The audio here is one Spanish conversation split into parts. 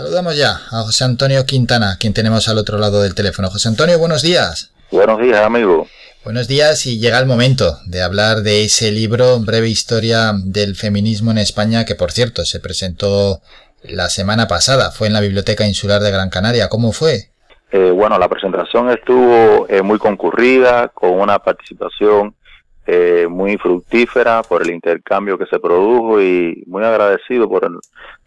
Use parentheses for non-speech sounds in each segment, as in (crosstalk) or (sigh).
Saludamos ya a José Antonio Quintana, quien tenemos al otro lado del teléfono. José Antonio, buenos días. Buenos días, amigo. Buenos días y llega el momento de hablar de ese libro, Breve Historia del Feminismo en España, que por cierto se presentó la semana pasada, fue en la Biblioteca Insular de Gran Canaria. ¿Cómo fue? Eh, bueno, la presentación estuvo eh, muy concurrida, con una participación eh, muy fructífera por el intercambio que se produjo y muy agradecido por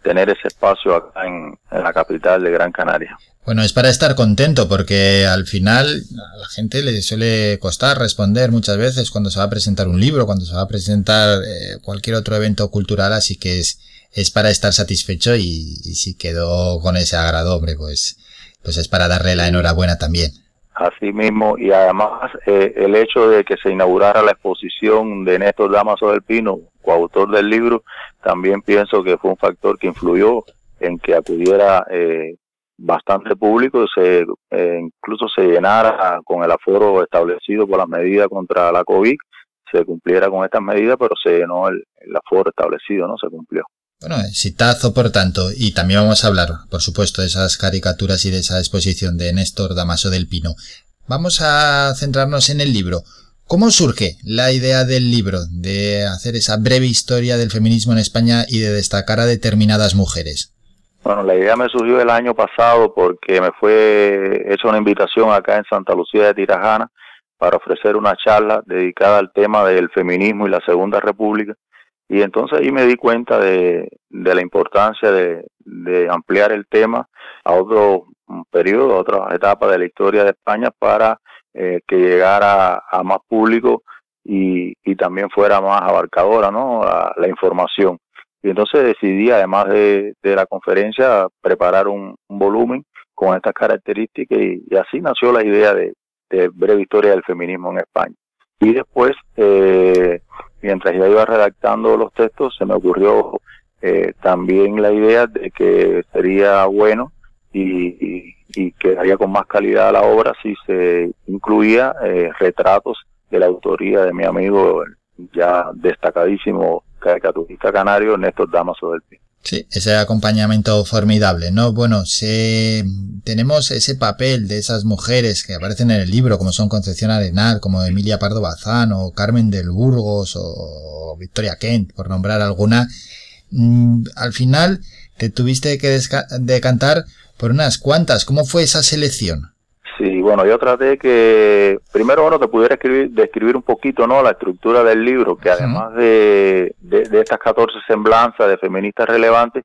tener ese espacio acá en, la capital de Gran Canaria. Bueno, es para estar contento porque al final a la gente le suele costar responder muchas veces cuando se va a presentar un libro, cuando se va a presentar eh, cualquier otro evento cultural, así que es, es para estar satisfecho y, si quedó con ese agrado, hombre, pues, pues es para darle la enhorabuena también. Así mismo, y además eh, el hecho de que se inaugurara la exposición de Néstor Damaso del Pino, coautor del libro, también pienso que fue un factor que influyó en que acudiera eh, bastante público, se, eh, incluso se llenara con el aforo establecido por las medidas contra la COVID, se cumpliera con estas medidas, pero se llenó el, el aforo establecido, ¿no? Se cumplió. Bueno, exitazo por tanto, y también vamos a hablar, por supuesto, de esas caricaturas y de esa exposición de Néstor Damaso del Pino. Vamos a centrarnos en el libro. ¿Cómo surge la idea del libro de hacer esa breve historia del feminismo en España y de destacar a determinadas mujeres? Bueno, la idea me surgió el año pasado porque me fue hecha una invitación acá en Santa Lucía de Tirajana para ofrecer una charla dedicada al tema del feminismo y la Segunda República y entonces ahí me di cuenta de, la importancia de, ampliar el tema a otro periodo, a otra etapa de la historia de España para eh, que llegara a más público y, también fuera más abarcadora ¿no? la, información. Y entonces decidí, además de, la conferencia, preparar un, volumen con estas características y, así nació la idea de, de breve historia del feminismo en España. Y después, eh, mientras ya iba redactando los textos, se me ocurrió eh, también la idea de que sería bueno y, y, quedaría con más calidad la obra si se incluía eh, retratos de la autoría de mi amigo ya destacadísimo caricaturista canario Néstor Damaso del Pino. Sí, ese acompañamiento formidable, ¿no? Bueno, se, tenemos ese papel de esas mujeres que aparecen en el libro, como son Concepción Arenal, como Emilia Pardo Bazán, o Carmen del Burgos, o Victoria Kent, por nombrar alguna. Mm, al final te tuviste que decantar por unas cuantas. ¿Cómo fue esa selección? Sí, bueno, yo traté que primero bueno te pudiera escribir, describir un poquito no la estructura del libro, que además de, de, estas 14 semblanzas de feministas relevantes,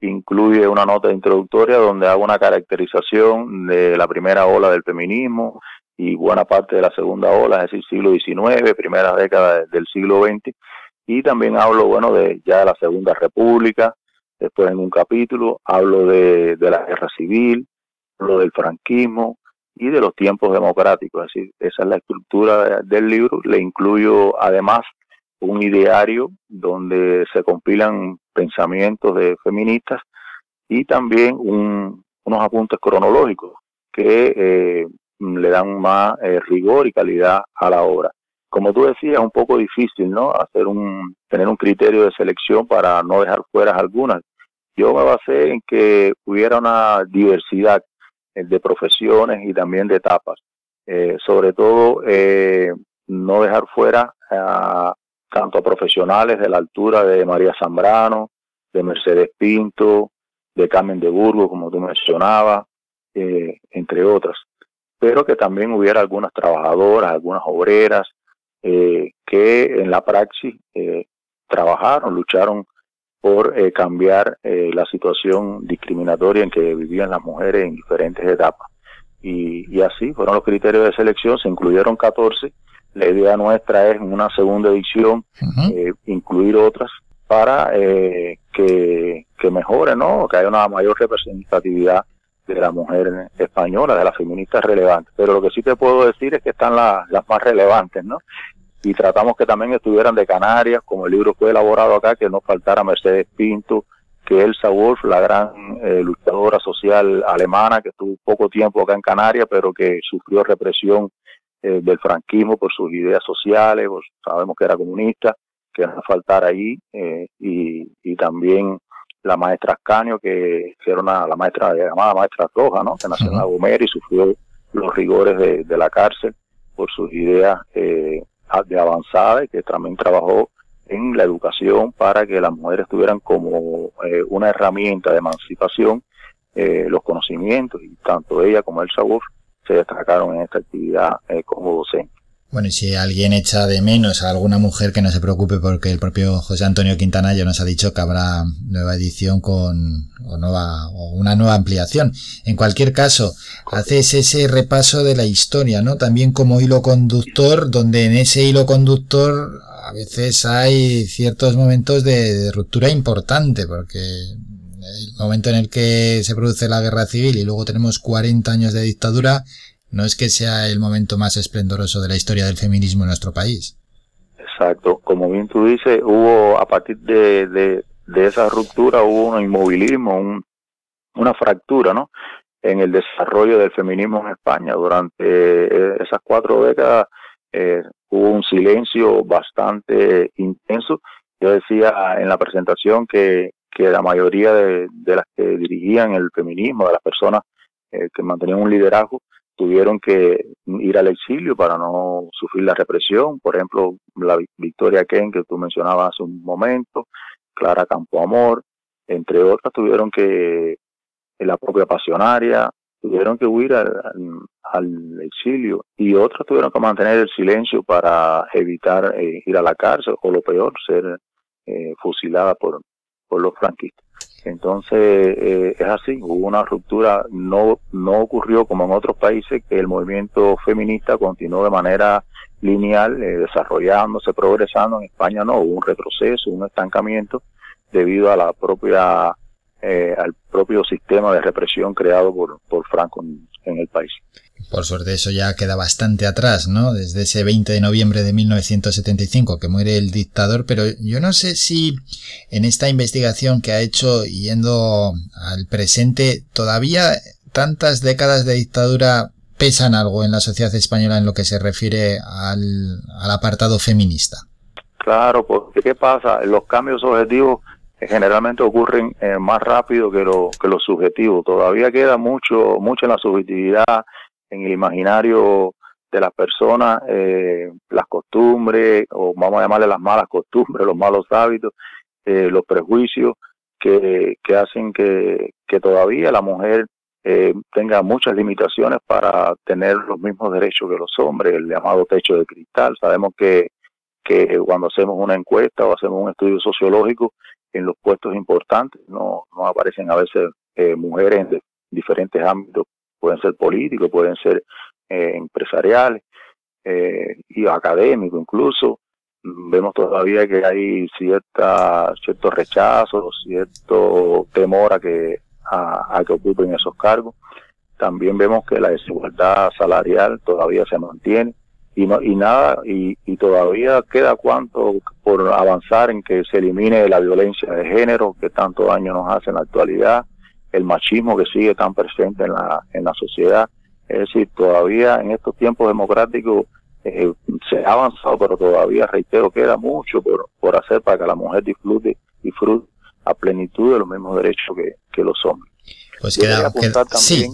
incluye una nota introductoria donde hago una caracterización de la primera ola del feminismo y buena parte de la segunda ola, es decir, siglo XIX, primera década del siglo XX, y también hablo, bueno, de ya de la Segunda República, después en un capítulo hablo de, de la guerra civil, hablo del franquismo, y de los tiempos democráticos. Así, esa es la estructura del libro. Le incluyo además un ideario donde se compilan pensamientos de feministas y también unos apuntes cronológicos que eh, le dan más eh, rigor y calidad a la obra. Como tú decías, es un poco difícil, ¿no? Tener un criterio de selección para no dejar fuera algunas. Yo me basé en que hubiera una diversidad de profesiones y también de etapas. Eh, sobre todo, eh, no dejar fuera a, tanto a profesionales de la altura de María Zambrano, de Mercedes Pinto, de Carmen de Burgos, como tú mencionabas, entre otras. Pero que también hubiera algunas trabajadoras, algunas obreras, que en la praxis trabajaron, lucharon por eh, cambiar eh, la situación discriminatoria en que vivían las mujeres en diferentes etapas. Y, así fueron los criterios de selección, se incluyeron 14. La idea nuestra es en una segunda edición eh, incluir otras para que, que mejore, ¿no? que haya una mayor representatividad de la mujer española, de las feministas relevantes. Pero lo que sí te puedo decir es que están las más relevantes, ¿no? Y tratamos que también estuvieran de Canarias, como el libro fue elaborado acá, que no faltara Mercedes Pinto, que Elsa Wolf, la gran eh, luchadora social alemana que estuvo poco tiempo acá en Canarias, pero que sufrió represión eh, del franquismo por sus ideas sociales, sabemos que era comunista, que no faltara ahí, eh, y, y también la maestra Ascanio, que, era una, la maestra llamada maestra Roja, ¿no? que nació en la Gomera y sufrió los rigores de, de la cárcel por sus ideas eh, de avanzada y que también trabajó en la educación para que las mujeres tuvieran como eh, una herramienta de emancipación eh, los conocimientos y tanto ella como el sabor se destacaron en esta actividad eh, como docente. Bueno, y si alguien echa de menos a alguna mujer que no se preocupe porque el propio José Antonio Quintana ya nos ha dicho que habrá nueva edición con o nueva o una nueva ampliación. En cualquier caso, haces ese repaso de la historia, ¿no? También como hilo conductor, donde en ese hilo conductor a veces hay ciertos momentos de, ruptura importante, porque el momento en el que se produce la guerra civil y luego tenemos 40 años de dictadura, no es que sea el momento más esplendoroso de la historia del feminismo en nuestro país. Exacto, como bien tú dices, hubo a partir de, de, esa ruptura hubo un inmovilismo, una fractura, ¿no? En el desarrollo del feminismo en España. Durante eh, esas cuatro décadas eh, hubo un silencio bastante intenso. Yo decía en la presentación que, que la mayoría de, las que dirigían el feminismo, de las personas eh, que mantenían un liderazgo, tuvieron que ir al exilio para no sufrir la represión. Por ejemplo, la Victoria Ken, que tú mencionabas hace un momento, Clara Campoamor, entre otras, tuvieron que, la propia Pasionaria, tuvieron que huir al, exilio y otras tuvieron que mantener el silencio para evitar eh, ir a la cárcel o lo peor, ser eh, fusilada por, por los franquistas. Entonces eh, es así, hubo una ruptura, no, no ocurrió como en otros países que el movimiento feminista continuó de manera lineal, desarrollándose, progresando. En España no, hubo un retroceso, un estancamiento debido a la propia eh, al propio sistema de represión creado por, por Franco en, el país. Por suerte eso ya queda bastante atrás, ¿no? Desde ese 20 de noviembre de 1975 que muere el dictador, pero yo no sé si en esta investigación que ha hecho yendo al presente, todavía tantas décadas de dictadura pesan algo en la sociedad española en lo que se refiere al, al apartado feminista. Claro, porque ¿qué pasa? Los cambios objetivos generalmente ocurren eh, más rápido que lo, que lo subjetivo. Todavía queda mucho, mucho en la subjetividad, en el imaginario de las personas, eh, las costumbres, o vamos a llamarle las malas costumbres, (laughs) los malos hábitos, eh, los prejuicios que, hacen que, todavía la mujer tenga muchas limitaciones para tener los mismos derechos que los hombres, el llamado techo de cristal. Sabemos que cuando hacemos una encuesta o hacemos un estudio sociológico, en los puestos importantes, no, no aparecen a veces eh, mujeres en diferentes ámbitos, pueden ser políticos, pueden ser eh, empresariales eh, y académicos incluso. Vemos todavía que hay cierta, cierto rechazo, cierto temor a que, a que ocupen esos cargos. También vemos que la desigualdad salarial todavía se mantiene y, no, y nada, y, y todavía queda cuánto por avanzar en que se elimine la violencia de género que tanto daño nos hace en la actualidad, el machismo que sigue tan presente en la, en la sociedad. Es decir, todavía en estos tiempos democráticos eh, se ha avanzado, pero todavía, reitero, queda mucho por, por hacer para que la mujer disfrute, disfrute a plenitud de los mismos derechos que, que los hombres. Pues queda, también, sí.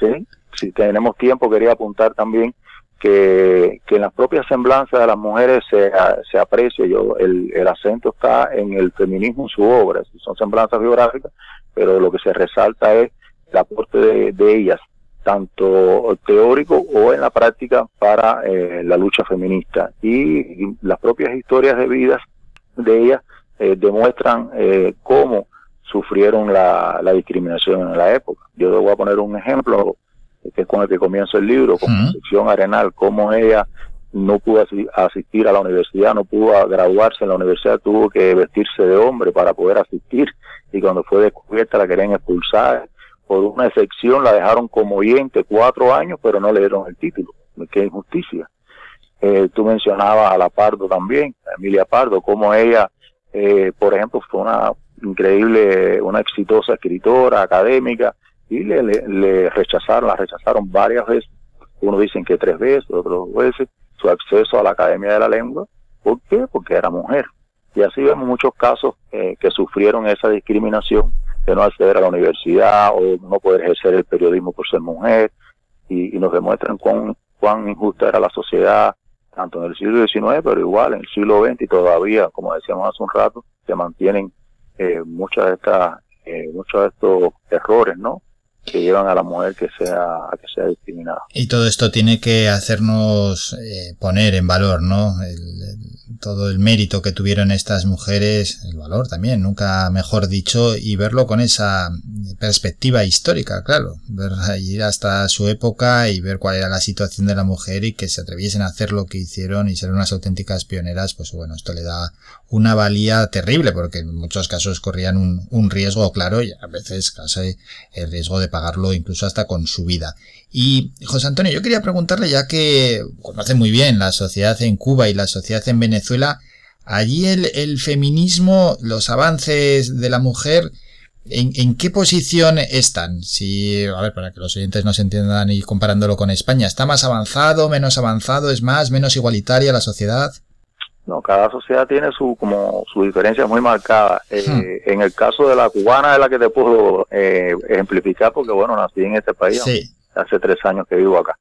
sí, si tenemos tiempo, quería apuntar también que, que en las propias semblanzas de las mujeres se, se aprecia, yo, el, el acento está en el feminismo en su obra, son semblanzas biográficas, pero lo que se resalta es el aporte de, ellas, tanto teórico o en la práctica para eh, la lucha feminista. Y, las propias historias de vidas de ellas eh, demuestran eh, cómo sufrieron la, la discriminación en la época. Yo le voy a poner un ejemplo que es con el que comienza el libro, con uh Arenal, cómo ella no pudo asistir a la universidad, no pudo graduarse en la universidad, tuvo que vestirse de hombre para poder asistir y cuando fue descubierta la querían expulsar. Por una excepción la dejaron como oyente cuatro años, pero no le dieron el título. Qué injusticia. Eh, tú mencionabas a la Pardo también, a Emilia Pardo, cómo ella, eh, por ejemplo, fue una increíble, una exitosa escritora académica, y le, le, rechazaron, la rechazaron varias veces. Uno dicen que tres veces, otros veces, su acceso a la Academia de la Lengua. ¿Por qué? Porque era mujer. Y así vemos muchos casos eh, que sufrieron esa discriminación de no acceder a la universidad o no poder ejercer el periodismo por ser mujer y, nos demuestran cuán, cuán injusta era la sociedad tanto en el siglo XIX pero igual en el siglo XX y todavía como decíamos hace un rato se mantienen eh, muchas de estas eh, muchos de estos errores no que llevan a la mujer que sea que sea discriminada. Y todo esto tiene que hacernos eh, poner en valor no todo el mérito que tuvieron estas mujeres, el valor también, nunca mejor dicho, y verlo con esa perspectiva histórica, claro, ver ir hasta su época y ver cuál era la situación de la mujer y que se atreviesen a hacer lo que hicieron y ser unas auténticas pioneras, pues bueno, esto le da una valía terrible porque en muchos casos corrían un, riesgo claro y a veces casi el riesgo de pagarlo incluso hasta con su vida. Y José Antonio, yo quería preguntarle, ya que conoce muy bien la sociedad en Cuba y la sociedad en Venezuela, allí el feminismo, los avances de la mujer, ¿en, ¿en, qué posición están? Si, a ver, para que los oyentes no se entiendan y comparándolo con España, ¿está más avanzado, menos avanzado, es más, menos igualitaria la sociedad? No, cada sociedad tiene su como su diferencia muy marcada. Eh, hmm. En el caso de la cubana es la que te puedo eh, ejemplificar porque bueno nací en este país. Sí hace tres años que vivo acá.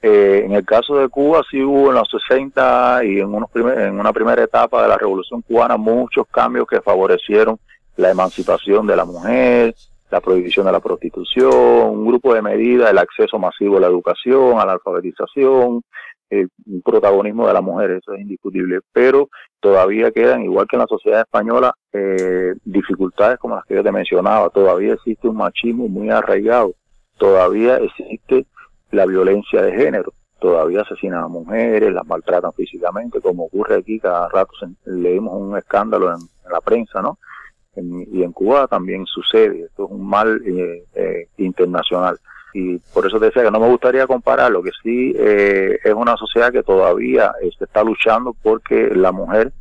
Eh, en el caso de Cuba sí hubo en los 60 y en, unos en una primera etapa de la Revolución Cubana muchos cambios que favorecieron la emancipación de la mujer, la prohibición de la prostitución, un grupo de medidas, el acceso masivo a la educación, a la alfabetización, el protagonismo de la mujer, eso es indiscutible, pero todavía quedan, igual que en la sociedad española, eh, dificultades como las que yo te mencionaba, todavía existe un machismo muy arraigado todavía existe la violencia de género. Todavía asesinan a mujeres, las maltratan físicamente, como ocurre aquí, cada rato leemos un escándalo en, la prensa, ¿no? Y en Cuba también sucede, esto es un mal eh, eh, internacional. Y por eso te decía que no me gustaría comparar, lo que sí eh, es una sociedad que todavía se está luchando porque la mujer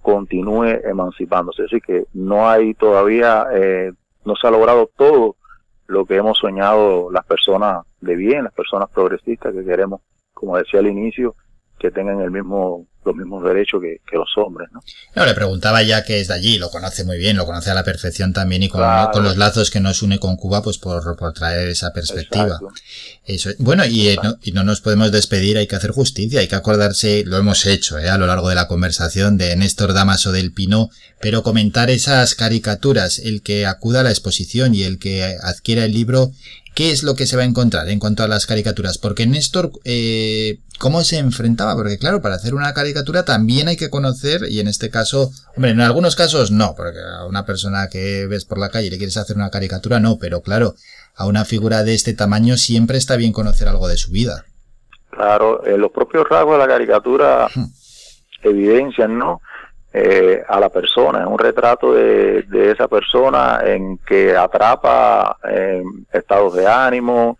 continúe emancipándose. Es decir, que no hay todavía, no se ha logrado todo lo que hemos soñado las personas de bien, las personas progresistas que queremos, como decía al inicio, que tengan el mismo los mismos derechos que, los hombres. ¿no? no, le preguntaba ya que es de allí, lo conoce muy bien, lo conoce a la perfección también y con, los lazos que nos une con Cuba, pues por, traer esa perspectiva. Eso, bueno, y, eh, no, y no nos podemos despedir, hay que hacer justicia, hay que acordarse, lo hemos hecho eh, a lo largo de la conversación de Néstor Damaso del Pino, pero comentar esas caricaturas, el que acuda a la exposición y el que adquiera el libro, ¿qué es lo que se va a encontrar en cuanto a las caricaturas? Porque Néstor, eh, ¿cómo se enfrentaba? Porque claro, para hacer una caricatura también hay que conocer, y en este caso, hombre, en algunos casos no, porque a una persona que ves por la calle y le quieres hacer una caricatura, no, pero claro, a una figura de este tamaño siempre está bien conocer algo de su vida. Claro, eh, los propios rasgos de la caricatura hmm. evidencian, ¿no? Eh, a la persona, es un retrato de, esa persona en que atrapa eh, estados de ánimo,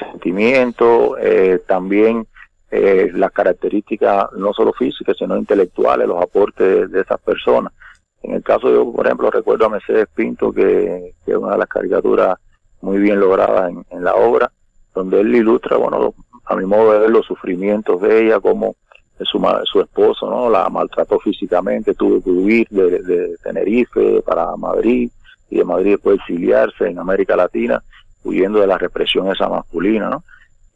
sentimientos, eh, también las características no solo físicas, sino intelectuales, los aportes de, esas personas. En el caso yo, por ejemplo, recuerdo a Mercedes Pinto, que, es una de las caricaturas muy bien logradas en, en la obra, donde él ilustra, bueno, a mi modo de ver, los sufrimientos de ella, como su, su esposo, ¿no? La maltrató físicamente, tuvo que huir de, Tenerife para Madrid y de Madrid después exiliarse en América Latina, huyendo de la represión esa masculina, ¿no?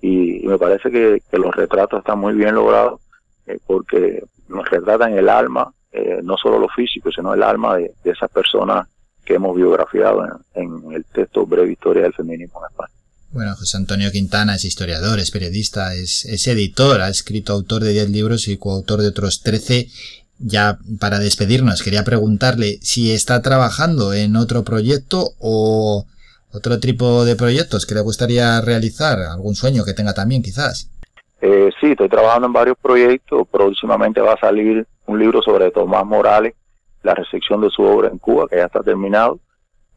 Y, me parece que, los retratos están muy bien logrados eh, porque nos retratan el alma, eh, no solo lo físico, sino el alma de, esas personas que hemos biografiado en, en el texto Breve Historia del Feminismo en España. Bueno, José Antonio Quintana es historiador, es periodista, es, editor, ha escrito autor de 10 libros y coautor de otros 13. Ya para despedirnos, quería preguntarle si está trabajando en otro proyecto o otro tipo de proyectos que le gustaría realizar, algún sueño que tenga también quizás. Eh, sí, estoy trabajando en varios proyectos. Próximamente va a salir un libro sobre Tomás Morales, la recepción de su obra en Cuba, que ya está terminado.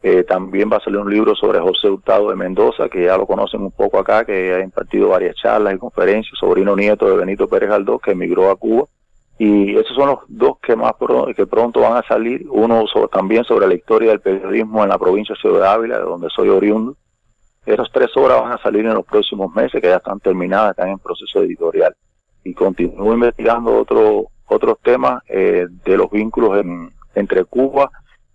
Eh, también va a salir un libro sobre José Hurtado de Mendoza, que ya lo conocen un poco acá, que ha impartido varias charlas y conferencias, sobrino nieto de Benito Pérez Galdós, que emigró a Cuba. Y esos son los dos que más que pronto van a salir. Uno también sobre la historia del periodismo en la provincia de Ciudad Ávila, de donde soy oriundo. Esas tres obras van a salir en los próximos meses, que ya están terminadas, están en proceso editorial. Y continúo investigando otro, otros temas de los vínculos entre Cuba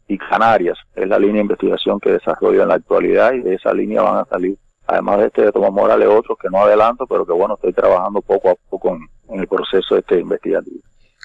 y Canarias. Es la línea de investigación que desarrollo en la actualidad y de esa línea van a salir, además de este de Tomás Morales, otros que no adelanto, pero que bueno, estoy trabajando poco a poco en, el proceso este investigativo.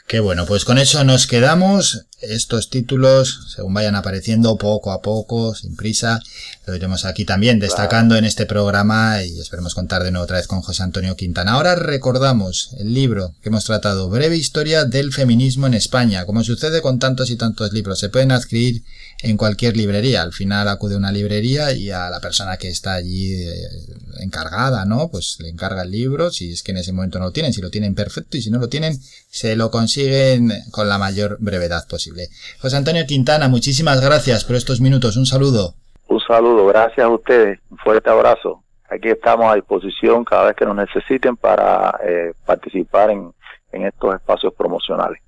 Qué bueno, pues con eso nos quedamos. Estos títulos, según vayan apareciendo poco a poco, sin prisa, lo iremos aquí también destacando en este programa y esperemos contar de nuevo otra vez con José Antonio Quintana. Ahora recordamos el libro que hemos tratado, Breve Historia del Feminismo en España. Como sucede con tantos y tantos libros, se pueden adquirir en cualquier librería. Al final acude a una librería y a la persona que está allí eh, encargada, ¿no? Pues le encarga el libro, si es que en ese momento no lo tienen, si lo tienen perfecto y si no lo tienen, se lo consiguen con la mayor brevedad posible. José Antonio Quintana, muchísimas gracias por estos minutos. Un saludo. Un saludo, gracias a ustedes. Un fuerte abrazo. Aquí estamos a disposición cada vez que nos necesiten para eh, participar en estos espacios promocionales.